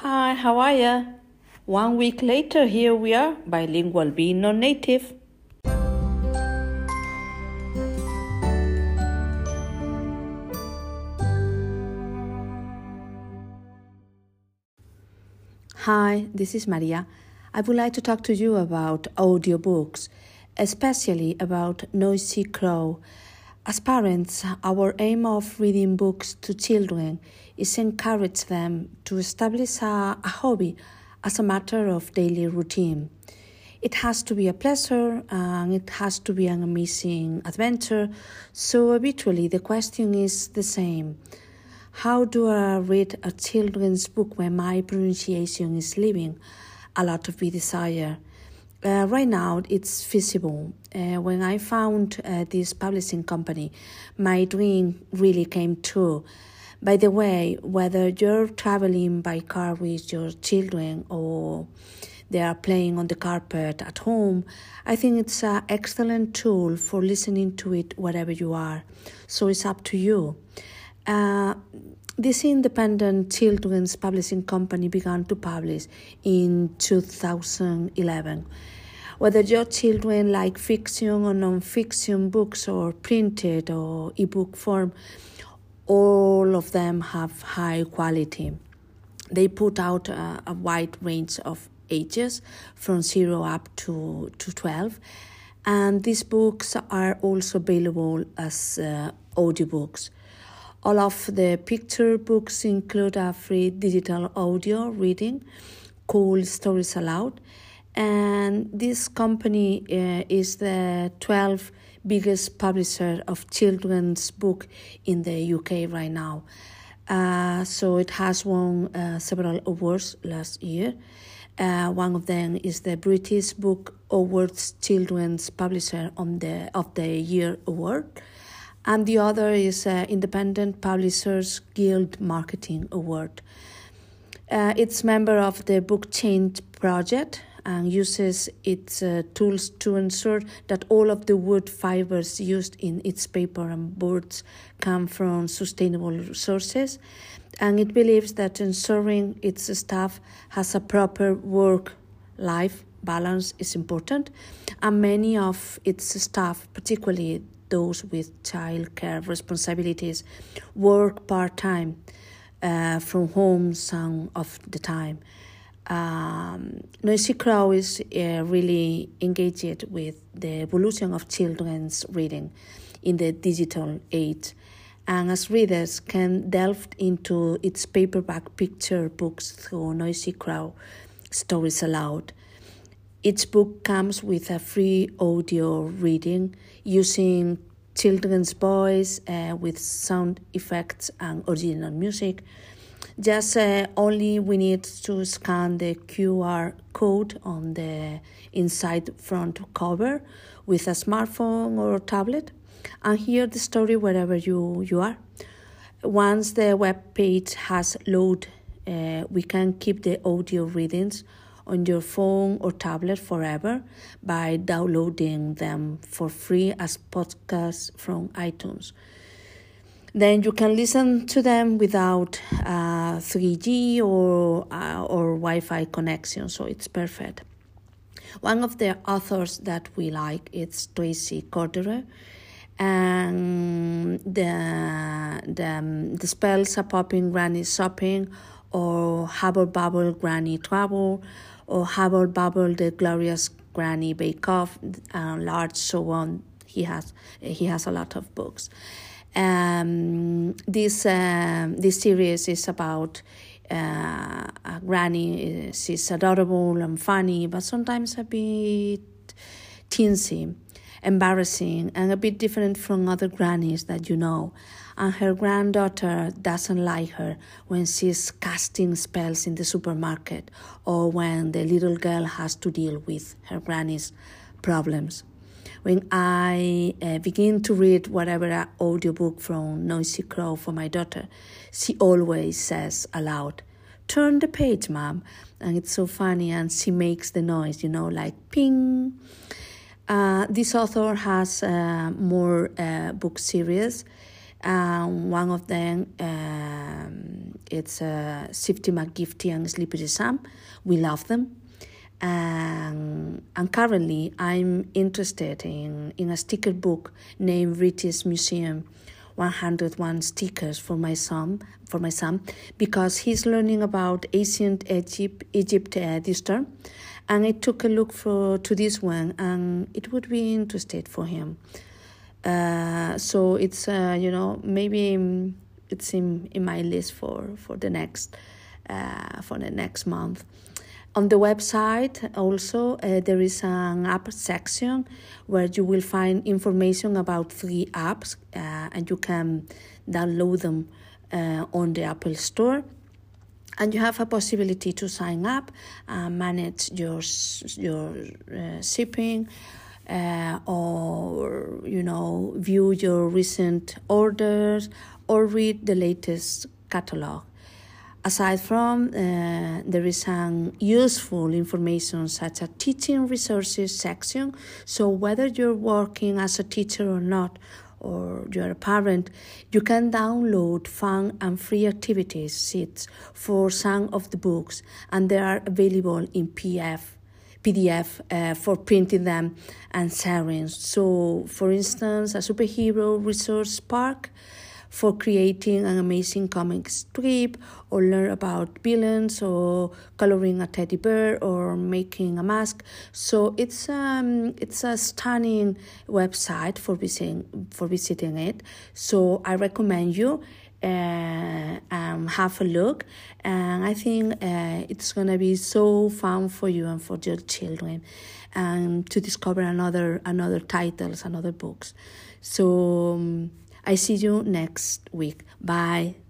Hi, how are ya? One week later, here we are, bilingual being non native. Hi, this is Maria. I would like to talk to you about audiobooks, especially about Nosy Crow. As parents, our aim of reading books to children is encourage them to establish a, a hobby as a matter of daily routine. It has to be a pleasure and it has to be an amazing adventure. So, habitually, the question is the same How do I read a children's book when my pronunciation is leaving a lot of be desired? Uh, right now, it's feasible. Uh, when I found uh, this publishing company, my dream really came true. By the way, whether you're traveling by car with your children or they are playing on the carpet at home, I think it's an excellent tool for listening to it wherever you are. So it's up to you. Uh, this independent children's publishing company began to publish in 2011. Whether your children like fiction or non fiction books or printed or ebook form, all of them have high quality. They put out a, a wide range of ages from 0 up to, to 12 and these books are also available as uh, audiobooks. All of the picture books include a free digital audio reading called Stories Aloud, and this company uh, is the 12th biggest publisher of children's book in the UK right now. Uh, so it has won uh, several awards last year. Uh, one of them is the British Book Awards Children's Publisher on the of the Year award, and the other is uh, Independent Publishers Guild Marketing Award. Uh, it's member of the Book Chain Project, and uses its uh, tools to ensure that all of the wood fibers used in its paper and boards come from sustainable sources. And it believes that ensuring its staff has a proper work life balance is important. And many of its staff, particularly those with childcare responsibilities, work part time uh, from home some of the time um, Nosy Crow is uh, really engaged with the evolution of children's reading in the digital age, and as readers can delve into its paperback picture books through Nosy Crow Stories Aloud. Each book comes with a free audio reading using children's voice uh, with sound effects and original music just uh, only we need to scan the QR code on the inside front cover with a smartphone or tablet and hear the story wherever you, you are. Once the web page has loaded, uh, we can keep the audio readings on your phone or tablet forever by downloading them for free as podcasts from iTunes then you can listen to them without uh, 3G or uh, or Wi-Fi connection, so it's perfect. One of the authors that we like is Tracey Corderoy, and the the, the spells are popping granny shopping, or Hubble Bubble Granny Trouble, or Hubble Bubble the Glorious Granny Bake Off, and large so on. He has he has a lot of books. Um, this uh, this series is about uh, a granny. She's adorable and funny, but sometimes a bit teensy, embarrassing, and a bit different from other grannies that you know. And her granddaughter doesn't like her when she's casting spells in the supermarket or when the little girl has to deal with her granny's problems when I uh, begin to read whatever audiobook from Nosy Crow for my daughter, she always says aloud, Turn the page, mom. And it's so funny, and she makes the noise, you know, like ping. Uh, this author has uh, more uh, book series. And one of them um, it's uh, Shifty McGifty and Slippery Sam. We love them. And, and currently, I'm interested in, in a sticker book named British Museum 101 stickers for my son for my son because he's learning about ancient Egypt Egypt uh, this term and I took a look for to this one and it would be interesting for him uh, so it's uh, you know maybe it's in, in my list for for the next uh, for the next month. On the website also uh, there is an app section where you will find information about three apps uh, and you can download them uh, on the apple store. And you have a possibility to sign up and manage your your shipping uh, or you know view your recent orders or read the latest catalog. Aside from uh, there is some useful information such as teaching resources section. So whether you're working as a teacher or not or you're a parent, you can download fun and free activities sheets for some of the books, and they are available in PDF PDF uh, for printing them and sharing. So, for instance, a superhero resource park for creating an amazing comic strip or learn about villains or coloring a teddy bear or making a mask. So it's um it's a stunning website for visiting for visiting it. So i recommend you uh, um, have a look. And I think uh, it's gonna be so fun for you and for your children, and um, to discover another another titles, another books. So um, I see you next week. Bye.